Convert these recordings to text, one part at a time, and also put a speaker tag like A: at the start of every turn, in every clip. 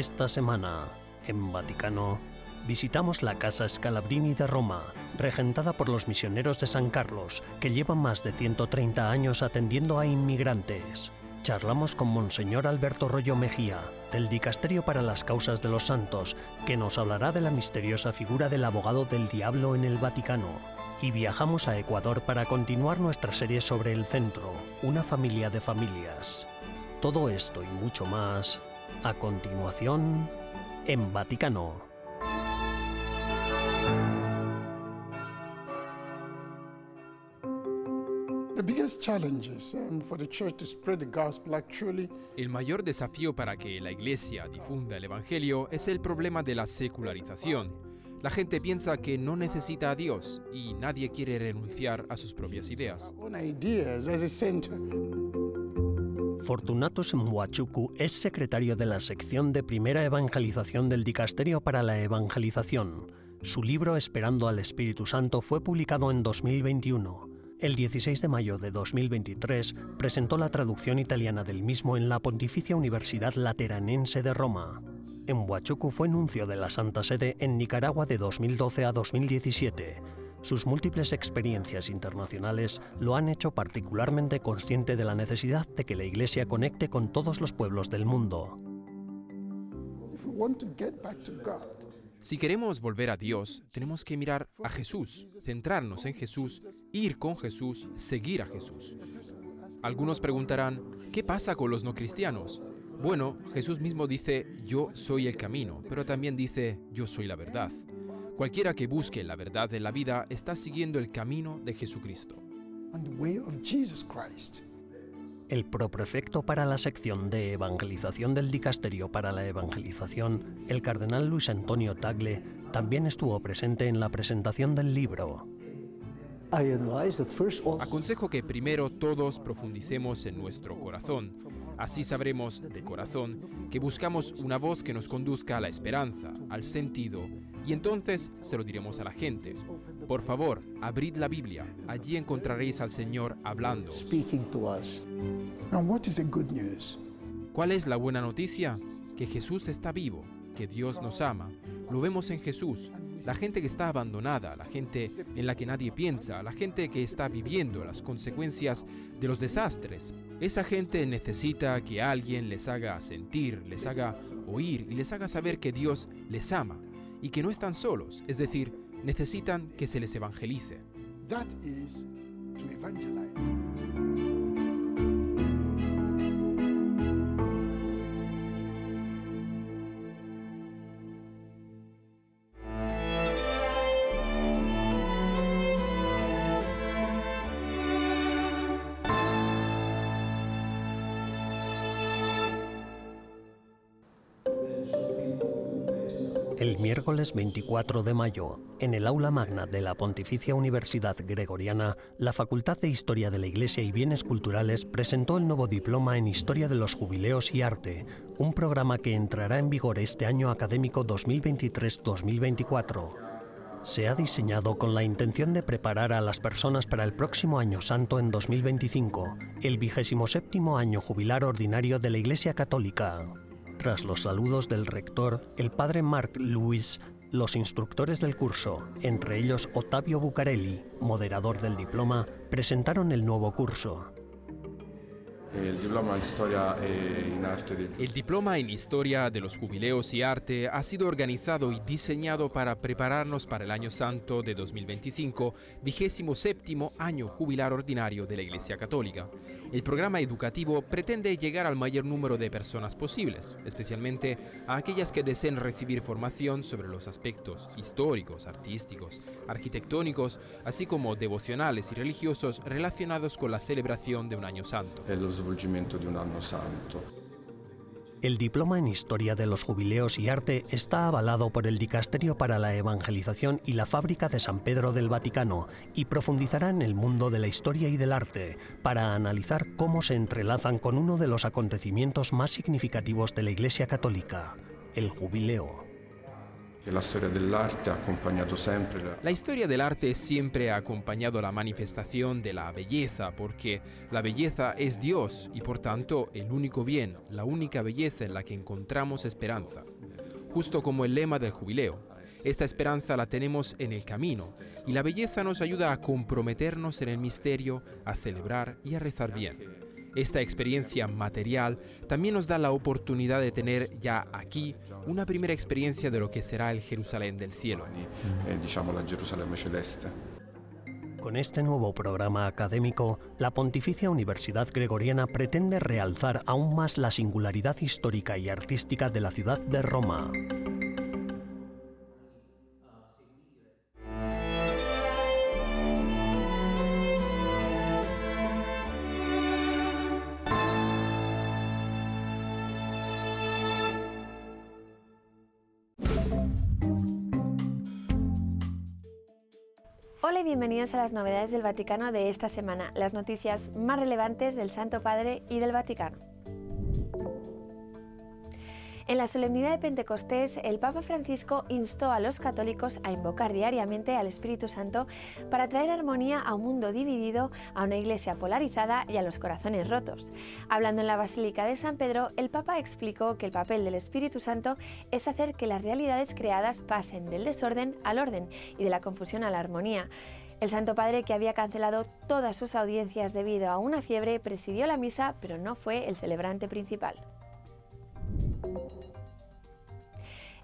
A: Esta semana, en Vaticano, visitamos la Casa Scalabrini de Roma, regentada por los misioneros de San Carlos, que llevan más de 130 años atendiendo a inmigrantes. Charlamos con Monseñor Alberto Rollo Mejía, del Dicasterio para las Causas de los Santos, que nos hablará de la misteriosa figura del abogado del diablo en el Vaticano. Y viajamos a Ecuador para continuar nuestra serie sobre el centro, una familia de familias. Todo esto y mucho más, a continuación, en Vaticano.
B: El mayor desafío para que la Iglesia difunda el Evangelio es el problema de la secularización. La gente piensa que no necesita a Dios y nadie quiere renunciar a sus propias ideas.
A: Fortunato Mwachuku es secretario de la sección de primera evangelización del Dicasterio para la Evangelización. Su libro Esperando al Espíritu Santo fue publicado en 2021. El 16 de mayo de 2023 presentó la traducción italiana del mismo en la Pontificia Universidad Lateranense de Roma. En Huachucu fue nuncio de la Santa Sede en Nicaragua de 2012 a 2017. Sus múltiples experiencias internacionales lo han hecho particularmente consciente de la necesidad de que la Iglesia conecte con todos los pueblos del mundo.
B: Si queremos volver a Dios, tenemos que mirar a Jesús, centrarnos en Jesús, ir con Jesús, seguir a Jesús. Algunos preguntarán, ¿qué pasa con los no cristianos? Bueno, Jesús mismo dice, yo soy el camino, pero también dice, yo soy la verdad. Cualquiera que busque la verdad en la vida está siguiendo el camino de Jesucristo
A: el proprefecto para la sección de evangelización del Dicasterio para la Evangelización, el cardenal Luis Antonio Tagle, también estuvo presente en la presentación del libro.
B: Aconsejo que primero todos profundicemos en nuestro corazón. Así sabremos de corazón que buscamos una voz que nos conduzca a la esperanza, al sentido, y entonces se lo diremos a la gente. Por favor, abrid la Biblia. Allí encontraréis al Señor hablando. ¿Cuál es la buena noticia? Que Jesús está vivo, que Dios nos ama. Lo vemos en Jesús. La gente que está abandonada, la gente en la que nadie piensa, la gente que está viviendo las consecuencias de los desastres. Esa gente necesita que alguien les haga sentir, les haga oír y les haga saber que Dios les ama y que no están solos, es decir, necesitan que se les evangelice.
A: El miércoles 24 de mayo, en el aula magna de la Pontificia Universidad Gregoriana, la Facultad de Historia de la Iglesia y Bienes Culturales presentó el nuevo diploma en Historia de los Jubileos y Arte, un programa que entrará en vigor este año académico 2023-2024. Se ha diseñado con la intención de preparar a las personas para el próximo Año Santo en 2025, el vigésimo séptimo año jubilar ordinario de la Iglesia Católica. Tras los saludos del rector, el padre Mark Lewis, los instructores del curso, entre ellos Ottavio Bucarelli, moderador del diploma, presentaron el nuevo curso.
B: El diploma, en Historia de los Jubileos y Arte ha sido organizado y diseñado para prepararnos para el Año Santo de 2025, vigésimo séptimo año jubilar ordinario de la Iglesia Católica. El programa educativo pretende llegar al mayor número de personas posibles, especialmente a aquellas que deseen recibir formación sobre los aspectos históricos, artísticos, arquitectónicos, así como devocionales y religiosos relacionados con la celebración de un Año Santo
A: El diploma en Historia de los Jubileos y Arte está avalado por el Dicasterio para la Evangelización y la Fábrica de San Pedro del Vaticano y profundizará en el mundo de la historia y del arte para analizar cómo se entrelazan con uno de los acontecimientos más significativos de la Iglesia Católica, el Jubileo.
B: La historia del arte ha acompañado siempre. La historia del arte siempre ha acompañado la manifestación de la belleza, porque la belleza es Dios y por tanto el único bien, la única belleza en la que encontramos esperanza. Justo como el lema del jubileo, esta esperanza la tenemos en el camino y la belleza nos ayuda a comprometernos en el misterio, a celebrar y a rezar bien. Esta experiencia material también nos da la oportunidad de tener ya aquí una primera experiencia de lo que será el Jerusalén del cielo.
A: Eh, Con este nuevo programa académico, la Pontificia Universidad Gregoriana pretende realzar aún más la singularidad histórica y artística de la ciudad de Roma.
C: A las novedades del Vaticano de esta semana, las noticias más relevantes del Santo Padre y del Vaticano. En la solemnidad de Pentecostés, el Papa Francisco instó a los católicos a invocar diariamente al Espíritu Santo para traer armonía a un mundo dividido, a una iglesia polarizada y a los corazones rotos. Hablando en la Basílica de San Pedro, el Papa explicó que el papel del Espíritu Santo es hacer que las realidades creadas pasen del desorden al orden y de la confusión a la armonía. El Santo Padre, que había cancelado todas sus audiencias debido a una fiebre, presidió la misa, pero no fue el celebrante principal.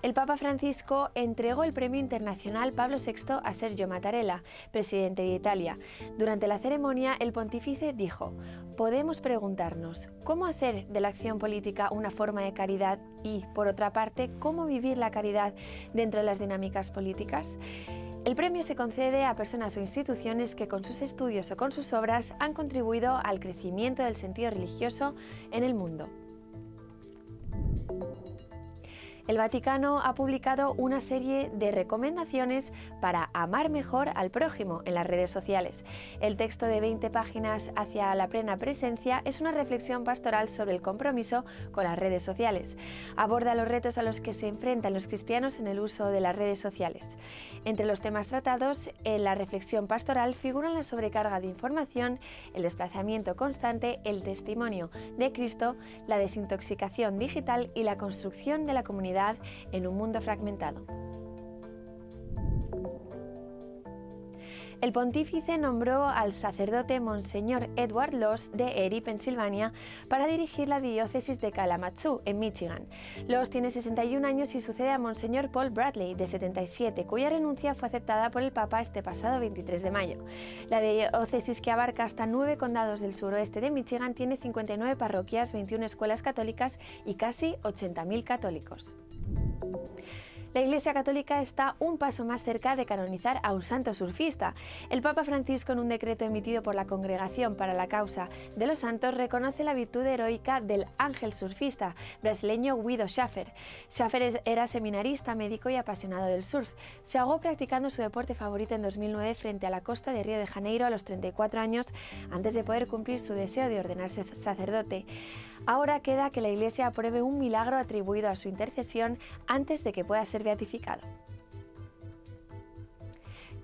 C: El Papa Francisco entregó el Premio Internacional Pablo VI a Sergio Mattarella, presidente de Italia. Durante la ceremonia, el pontífice dijo, podemos preguntarnos, ¿cómo hacer de la acción política una forma de caridad y, por otra parte, cómo vivir la caridad dentro de las dinámicas políticas? El premio se concede a personas o instituciones que con sus estudios o con sus obras han contribuido al crecimiento del sentido religioso en el mundo. El Vaticano ha publicado una serie de recomendaciones para amar mejor al prójimo en las redes sociales. El texto de 20 páginas hacia la plena presencia es una reflexión pastoral sobre el compromiso con las redes sociales. Aborda los retos a los que se enfrentan los cristianos en el uso de las redes sociales. Entre los temas tratados en la reflexión pastoral figuran la sobrecarga de información, el desplazamiento constante, el testimonio de Cristo, la desintoxicación digital y la construcción de la comunidad en un mundo fragmentado. El pontífice nombró al sacerdote Monseñor Edward Loss de Erie, Pensilvania, para dirigir la diócesis de Kalamazoo, en Michigan. Loss tiene 61 años y sucede a Monseñor Paul Bradley, de 77, cuya renuncia fue aceptada por el Papa este pasado 23 de mayo. La diócesis, que abarca hasta nueve condados del suroeste de Michigan, tiene 59 parroquias, 21 escuelas católicas y casi 80.000 católicos. La Iglesia Católica está un paso más cerca de canonizar a un santo surfista. El Papa Francisco, en un decreto emitido por la Congregación para la Causa de los Santos, reconoce la virtud heroica del ángel surfista brasileño Guido Schaffer. Schaffer era seminarista, médico y apasionado del surf. Se ahogó practicando su deporte favorito en 2009 frente a la costa de Río de Janeiro a los 34 años, antes de poder cumplir su deseo de ordenarse sacerdote. Ahora queda que la Iglesia apruebe un milagro atribuido a su intercesión antes de que pueda ser beatificado.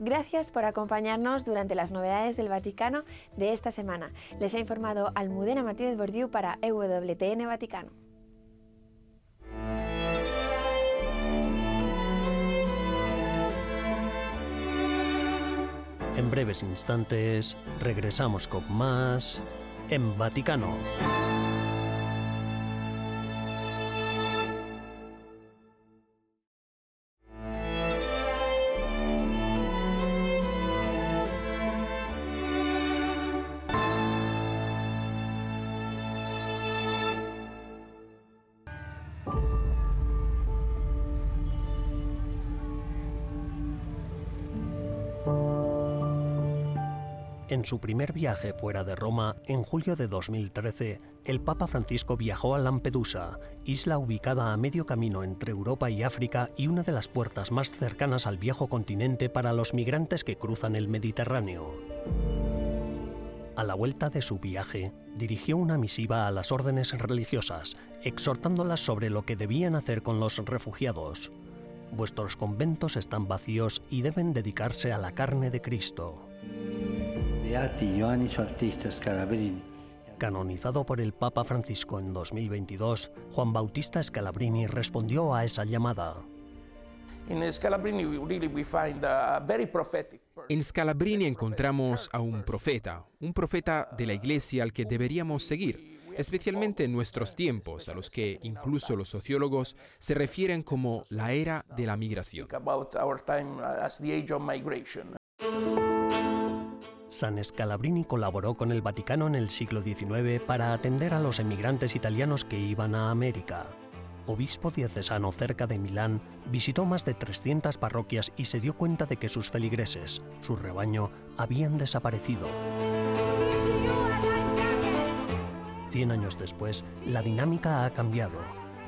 C: Gracias por acompañarnos durante las novedades del Vaticano de esta semana. Les ha informado Almudena Martínez Bordiú para EWTN Vaticano.
A: En breves instantes regresamos con más en Vaticano. En su primer viaje fuera de Roma, en julio de 2013, el Papa Francisco viajó a Lampedusa, isla ubicada a medio camino entre Europa y África y una de las puertas más cercanas al viejo continente para los migrantes que cruzan el Mediterráneo. A la vuelta de su viaje, dirigió una misiva a las órdenes religiosas, exhortándolas sobre lo que debían hacer con los refugiados. vuestros conventos están vacíos y deben dedicarse a la carne de Cristo.
D: Beati Scalabrini.
A: Canonizado por el Papa Francisco en 2022, Juan Bautista Scalabrini respondió a esa llamada.
E: In Scalabrini, we really we find a very prophetic person.
B: En Scalabrini encontramos a un profeta, un profeta de la iglesia al que deberíamos seguir, especialmente en nuestros tiempos, a los que incluso los sociólogos se refieren como la era de la migración.
A: San Scalabrini colaboró con el Vaticano en el siglo XIX para atender a los emigrantes italianos que iban a América. Obispo diocesano cerca de Milán, visitó más de 300 parroquias y se dio cuenta de que sus feligreses, su rebaño, habían desaparecido. Cien años después, la dinámica ha cambiado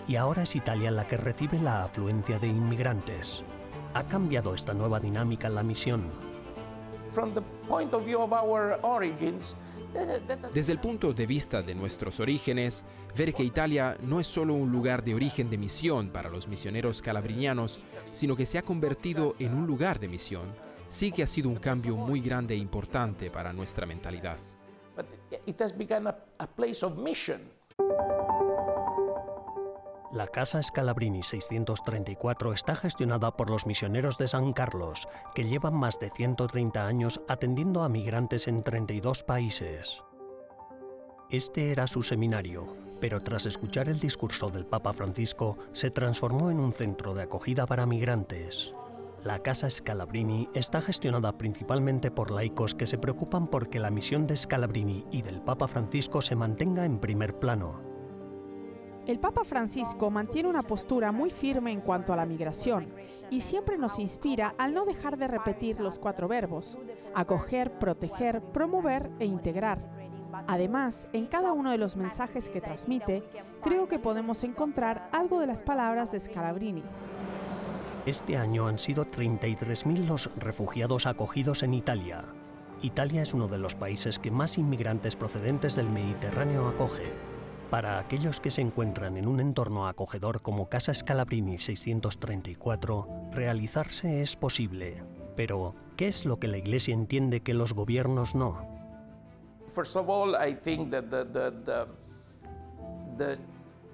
A: y ahora es Italia la que recibe la afluencia de inmigrantes. ¿Ha cambiado esta nueva dinámica la misión?
B: Desde el punto de vista de nuestros orígenes, ver que Italia no es solo un lugar de origen de misión para los misioneros calabrinianos, sino que se ha convertido en un lugar de misión, sí que ha sido un cambio muy grande e importante para nuestra mentalidad.
A: La Casa Scalabrini 634 está gestionada por los misioneros de San Carlos, que llevan más de 130 años atendiendo a migrantes en 32 países. Este era su seminario, pero tras escuchar el discurso del Papa Francisco, se transformó en un centro de acogida para migrantes. La Casa Scalabrini está gestionada principalmente por laicos que se preocupan porque la misión de Scalabrini y del Papa Francisco se mantenga en primer plano.
F: El Papa Francisco mantiene una postura muy firme en cuanto a la migración y siempre nos inspira al no dejar de repetir los cuatro verbos, acoger, proteger, promover e integrar. Además, en cada uno de los mensajes que transmite, creo que podemos encontrar algo de las palabras de Scalabrini.
A: Este año han sido 33.000 los refugiados acogidos en Italia. Italia es uno de los países que más inmigrantes procedentes del Mediterráneo acoge. Para aquellos que se encuentran en un entorno acogedor como Casa Scalabrini 634, realizarse es posible. Pero, ¿qué es lo que la Iglesia entiende que los gobiernos no?
E: First of all, I think that the, the, the, the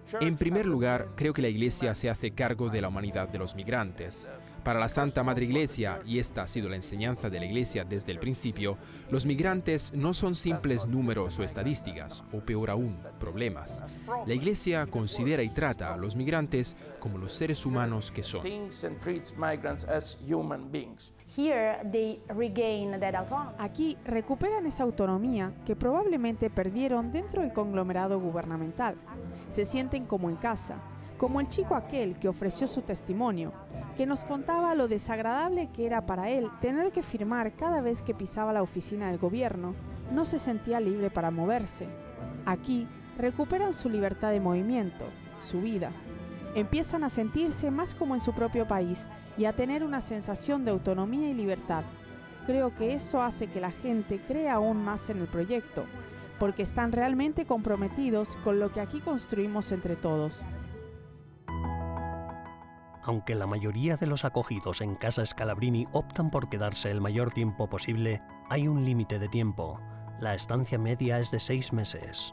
E: church
B: En primer lugar, creo que la Iglesia se hace cargo de la humanidad de los migrantes. Para la Santa Madre Iglesia, y esta ha sido la enseñanza de la Iglesia desde el principio, los migrantes no son simples números o estadísticas, o peor aún, problemas. La Iglesia considera y trata a los migrantes como los seres humanos que son.
F: Aquí recuperan esa autonomía que probablemente perdieron dentro del conglomerado gubernamental. Se sienten como en casa, como el chico aquel que ofreció su testimonio, que nos contaba lo desagradable que era para él tener que firmar cada vez que pisaba la oficina del gobierno. No se sentía libre para moverse. Aquí recuperan su libertad de movimiento, su vida. Empiezan a sentirse más como en su propio país y a tener una sensación de autonomía y libertad. Creo que eso hace que la gente crea aún más en el proyecto, porque están realmente comprometidos con lo que aquí construimos entre todos.
A: Aunque la mayoría de los acogidos en Casa Scalabrini optan por quedarse el mayor tiempo posible, hay un límite de tiempo. La estancia media es de seis meses.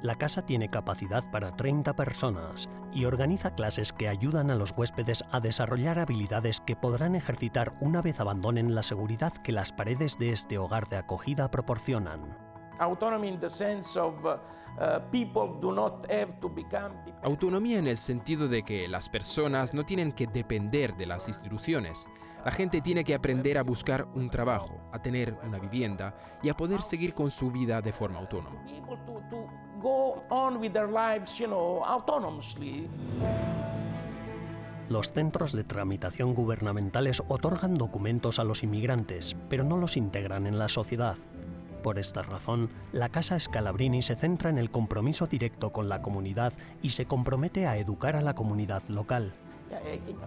A: La casa tiene capacidad para 30 personas y organiza clases que ayudan a los huéspedes a desarrollar habilidades que podrán ejercitar una vez abandonen la seguridad que las paredes de este hogar de acogida proporcionan.
E: Autonomy in the sense of people do not have to become dependent.
B: Autonomía en el sentido de que las personas no tienen que depender de las instituciones. La gente tiene que aprender a buscar un trabajo, a tener una vivienda y a poder seguir con su vida de forma autónoma.
A: Los centros de tramitación gubernamentales otorgan documentos a los inmigrantes, pero no los integran en la sociedad. Por esta razón, la Casa Scalabrini se centra en el compromiso directo con la comunidad y se compromete a educar a la comunidad local.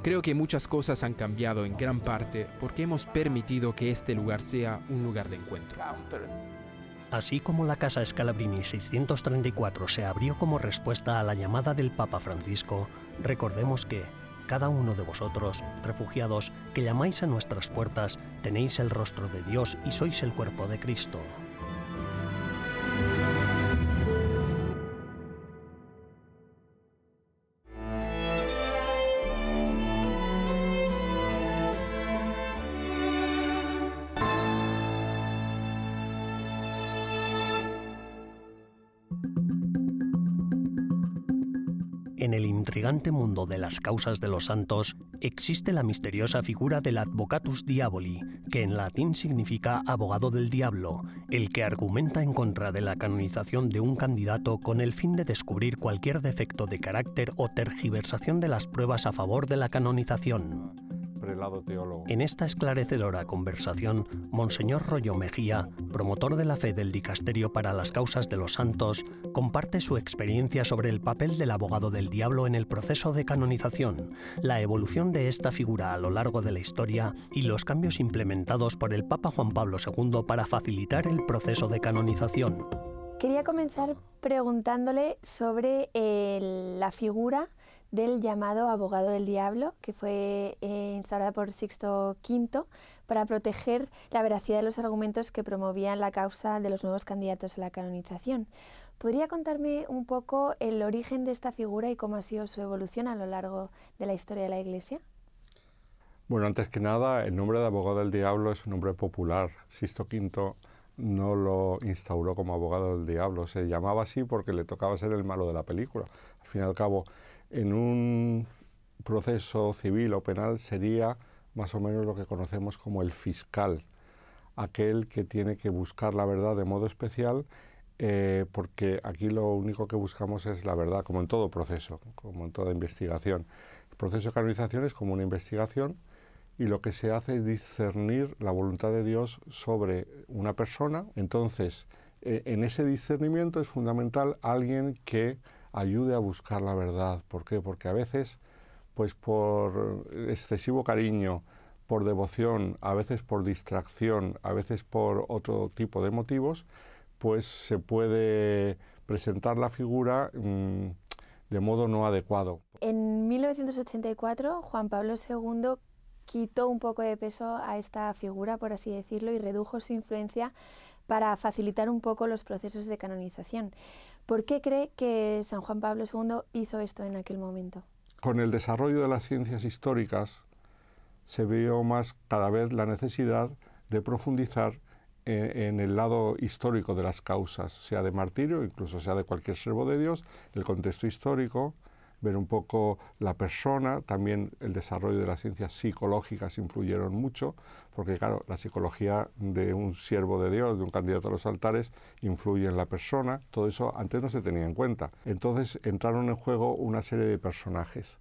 B: Creo que muchas cosas han cambiado en gran parte porque hemos permitido que este lugar sea un lugar de encuentro.
A: Así como la Casa Scalabrini 634 se abrió como respuesta a la llamada del Papa Francisco, recordemos que cada uno de vosotros, refugiados, que llamáis a nuestras puertas, tenéis el rostro de Dios y sois el cuerpo de Cristo. Intrigante mundo de las causas de los santos existe la misteriosa figura del Advocatus Diaboli, que en latín significa abogado del diablo, el que argumenta en contra de la canonización de un candidato con el fin de descubrir cualquier defecto de carácter o tergiversación de las pruebas a favor de la canonización. En esta esclarecedora conversación, Monseñor Rollo Mejía, promotor de la fe del Dicasterio para las Causas de los Santos, comparte su experiencia sobre el papel del abogado del diablo en el proceso de canonización, la evolución de esta figura a lo largo de la historia y los cambios implementados por el Papa Juan Pablo II para facilitar el proceso de canonización.
C: Quería comenzar preguntándole sobre la figura del llamado abogado del diablo, que fue eh, instaurada por Sixto V para proteger la veracidad de los argumentos que promovían la causa de los nuevos candidatos a la canonización. ¿Podría contarme un poco el origen de esta figura y cómo ha sido su evolución a lo largo de la historia de la Iglesia?
G: Bueno, antes que nada, el nombre de abogado del diablo es un nombre popular. Sixto V no lo instauró como abogado del diablo, se llamaba así porque le tocaba ser el malo de la película. Al fin y al cabo, en un proceso civil o penal sería más o menos lo que conocemos como el fiscal, aquel que tiene que buscar la verdad de modo especial, eh, porque aquí lo único que buscamos es la verdad, como en todo proceso, como en toda investigación. El proceso de canonización es como una investigación y lo que se hace es discernir la voluntad de Dios sobre una persona. Entonces, eh, en ese discernimiento es fundamental alguien que ayude a buscar la verdad. ¿Por qué? Porque a veces, pues por excesivo cariño, por devoción, a veces por distracción, a veces por otro tipo de motivos, pues se puede presentar la figura mm, de modo no adecuado.
C: En 1984, Juan Pablo II quitó un poco de peso a esta figura, por así decirlo, y redujo su influencia para facilitar un poco los procesos de canonización. ¿Por qué cree que San Juan Pablo II hizo esto en aquel momento?
G: Con el desarrollo de las ciencias históricas se vio más cada vez la necesidad de profundizar en, el lado histórico de las causas, sea de martirio, incluso sea de cualquier servo de Dios, el contexto histórico, ver un poco la persona, también el desarrollo de las ciencias psicológicas influyeron mucho, porque claro, la psicología de un siervo de Dios, de un candidato a los altares, influye en la persona, todo eso antes no se tenía en cuenta. Entonces entraron en juego una serie de personajes,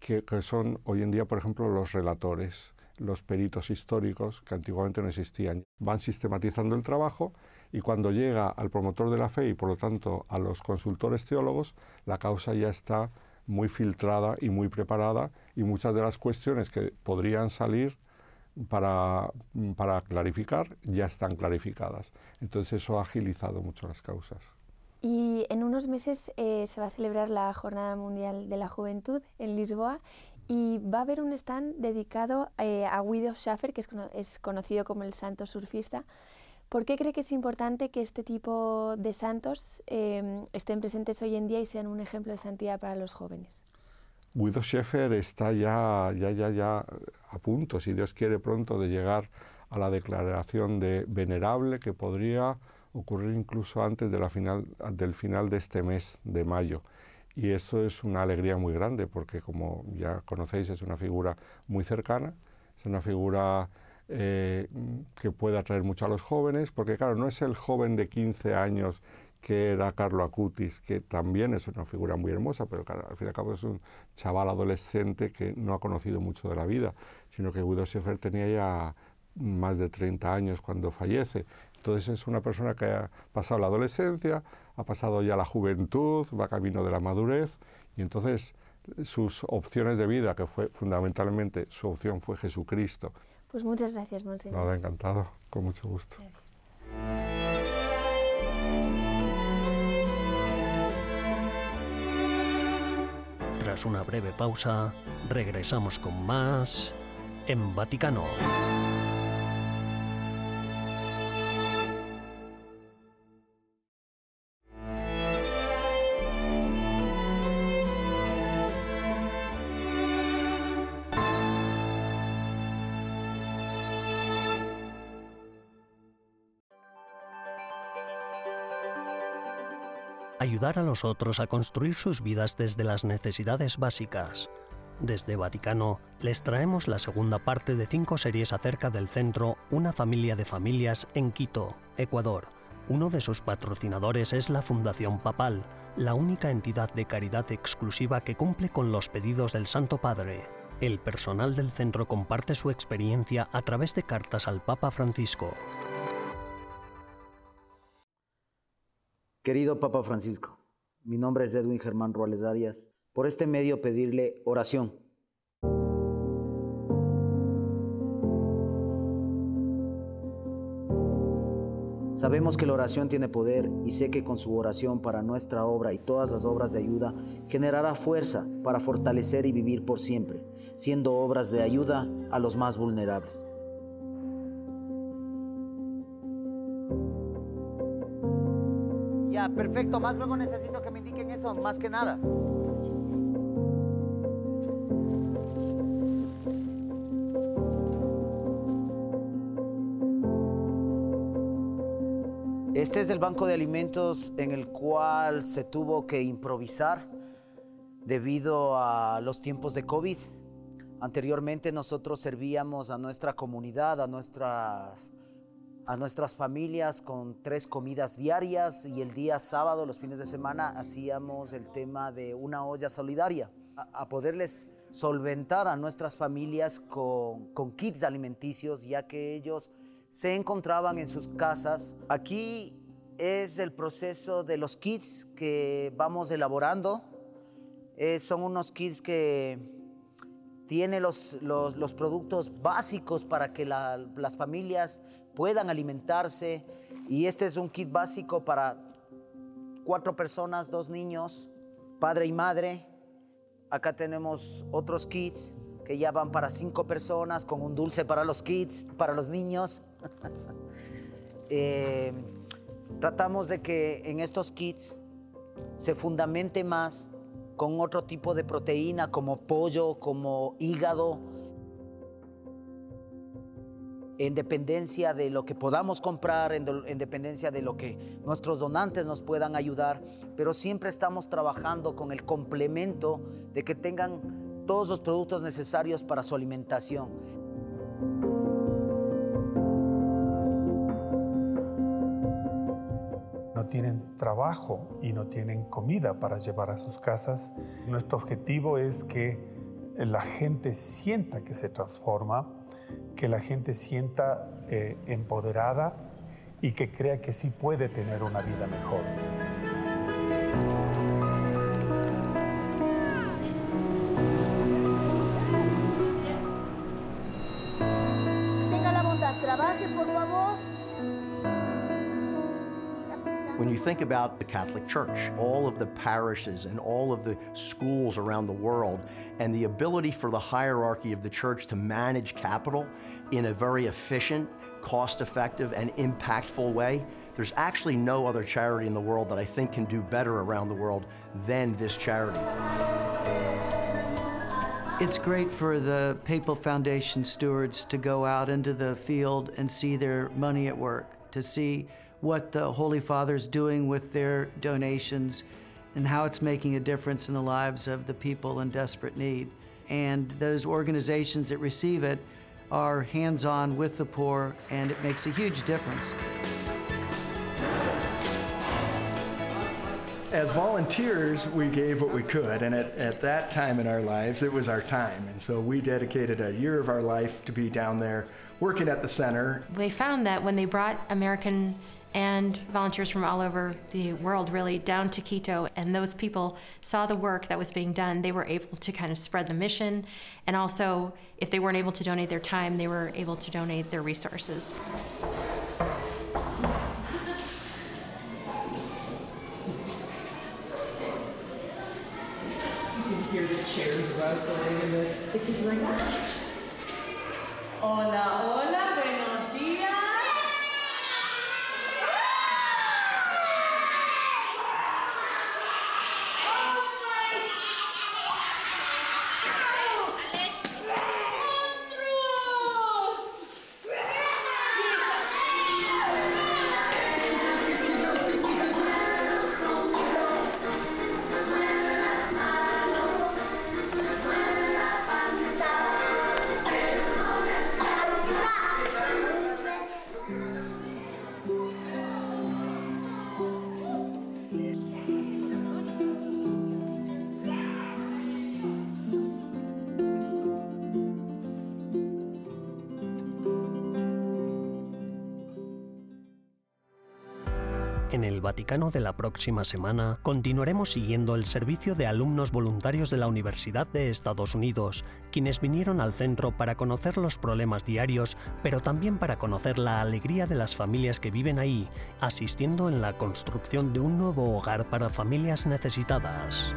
G: que, son hoy en día, por ejemplo, los relatores, los peritos históricos, que antiguamente no existían. Van sistematizando el trabajo y cuando llega al promotor de la fe y por lo tanto a los consultores teólogos, la causa ya está muy filtrada y muy preparada y muchas de las cuestiones que podrían salir para, para clarificar ya están clarificadas. Entonces eso ha agilizado mucho las causas.
C: Y en unos meses eh, se va a celebrar la Jornada Mundial de la Juventud en Lisboa y va a haber un stand dedicado eh, a Guido Schaffer, que es, es conocido como el santo surfista. ¿Por qué cree que es importante que este tipo de santos em, estén presentes hoy en día y sean un ejemplo de santidad para los jóvenes?
G: Guido Schäfer está ya, ya, ya, ya a punto, si Dios quiere pronto, de llegar a la declaración de venerable que podría ocurrir incluso antes de la final, del final de este mes de mayo. Y eso es una alegría muy grande porque, como ya conocéis, es una figura muy cercana, es una figura eh, que puede atraer mucho a los jóvenes, porque claro, no es el joven de 15 años que era Carlo Acutis, que también es una figura muy hermosa, pero al fin y al cabo es un chaval adolescente que no ha conocido mucho de la vida, sino que Guido Schäfer tenía ya más de 30 años cuando fallece. Entonces es una persona que ha pasado la adolescencia, ha pasado ya la juventud, va camino de la madurez, y entonces sus opciones de vida, que fue fundamentalmente su opción fue Jesucristo,
C: pues muchas gracias, Monseñor.
G: Nada, encantado, con mucho gusto.
A: Tras una breve pausa, regresamos con más en Vaticano. Ayudar a los otros a construir sus vidas desde las necesidades básicas. Desde Vaticano les traemos la segunda parte de cinco series acerca del centro Una familia de familias en Quito, Ecuador. Uno de sus patrocinadores es la Fundación Papal, la única entidad de caridad exclusiva que cumple con los pedidos del Santo Padre. El personal del centro comparte su experiencia a través de cartas al Papa Francisco.
H: Querido Papa Francisco, mi nombre es Edwin Germán Ruales Arias. Por este medio pedirle oración. Sabemos que la oración tiene poder y sé que con su oración para nuestra obra y todas las obras de ayuda generará fuerza para fortalecer y vivir por siempre, siendo obras de ayuda a los más vulnerables. Perfecto. Más luego necesito que me indiquen eso, más que nada. Este es el banco de alimentos en el cual se tuvo que improvisar debido a los tiempos de COVID. Anteriormente nosotros servíamos a nuestra comunidad, a nuestras a nuestras familias con tres comidas diarias y el día sábado, los fines de semana, hacíamos el tema de una olla solidaria, a, poderles solventar a nuestras familias con, con kits alimenticios, ya que ellos se encontraban en sus casas. Aquí es el proceso de los kits que vamos elaborando. Eh, son unos kits que tienen los, los, productos básicos para que las familias puedan alimentarse. Y este es un kit básico para cuatro personas, dos niños, padre y madre. Acá tenemos otros kits que ya van para cinco personas, con un dulce para los kids, para los niños. Eh, tratamos de que en estos kits se fundamente más con otro tipo de proteína como pollo, como hígado, en dependencia de lo que podamos comprar, en, dependencia de lo que nuestros donantes nos puedan ayudar, pero siempre estamos trabajando con el complemento de que tengan todos los productos necesarios para su alimentación.
I: No tienen trabajo y no tienen comida para llevar a sus casas. Nuestro objetivo es que la gente sienta que se transforma que la gente sienta eh, empoderada y que crea que sí puede tener una vida mejor.
J: When you think about the Catholic Church, all of the parishes and all of the schools around the world, and the ability for the hierarchy of the church to manage capital in a very efficient, cost effective, and impactful way, there's actually no other charity in the world that I think can do better around the world than this charity.
K: It's great for the Papal Foundation stewards to go out into the field and see their money at work, to see what the Holy Father's doing with their donations and how it's making a difference in the lives of the people in desperate need. And those organizations that receive it are hands on with the poor, and it makes a huge difference.
L: As volunteers, we gave what we could, and at, at that time in our lives, it was our time. And so we dedicated a year of our life to be down there working at the center.
M: They found that when they brought American and volunteers from all over the world really down to Quito. And those people saw the work that was being done. They were able to kind of spread the mission. And also, if they weren't able to donate their time, they were able to donate their resources.
N: Here the chairs rustling and the, the kids like, ah. Hola, hola,
A: En el Vaticano de la próxima semana continuaremos siguiendo el servicio de alumnos voluntarios de la Universidad de Estados Unidos, quienes vinieron al centro para conocer los problemas diarios, pero también para conocer la alegría de las familias que viven ahí, asistiendo en la construcción de un nuevo hogar para familias necesitadas.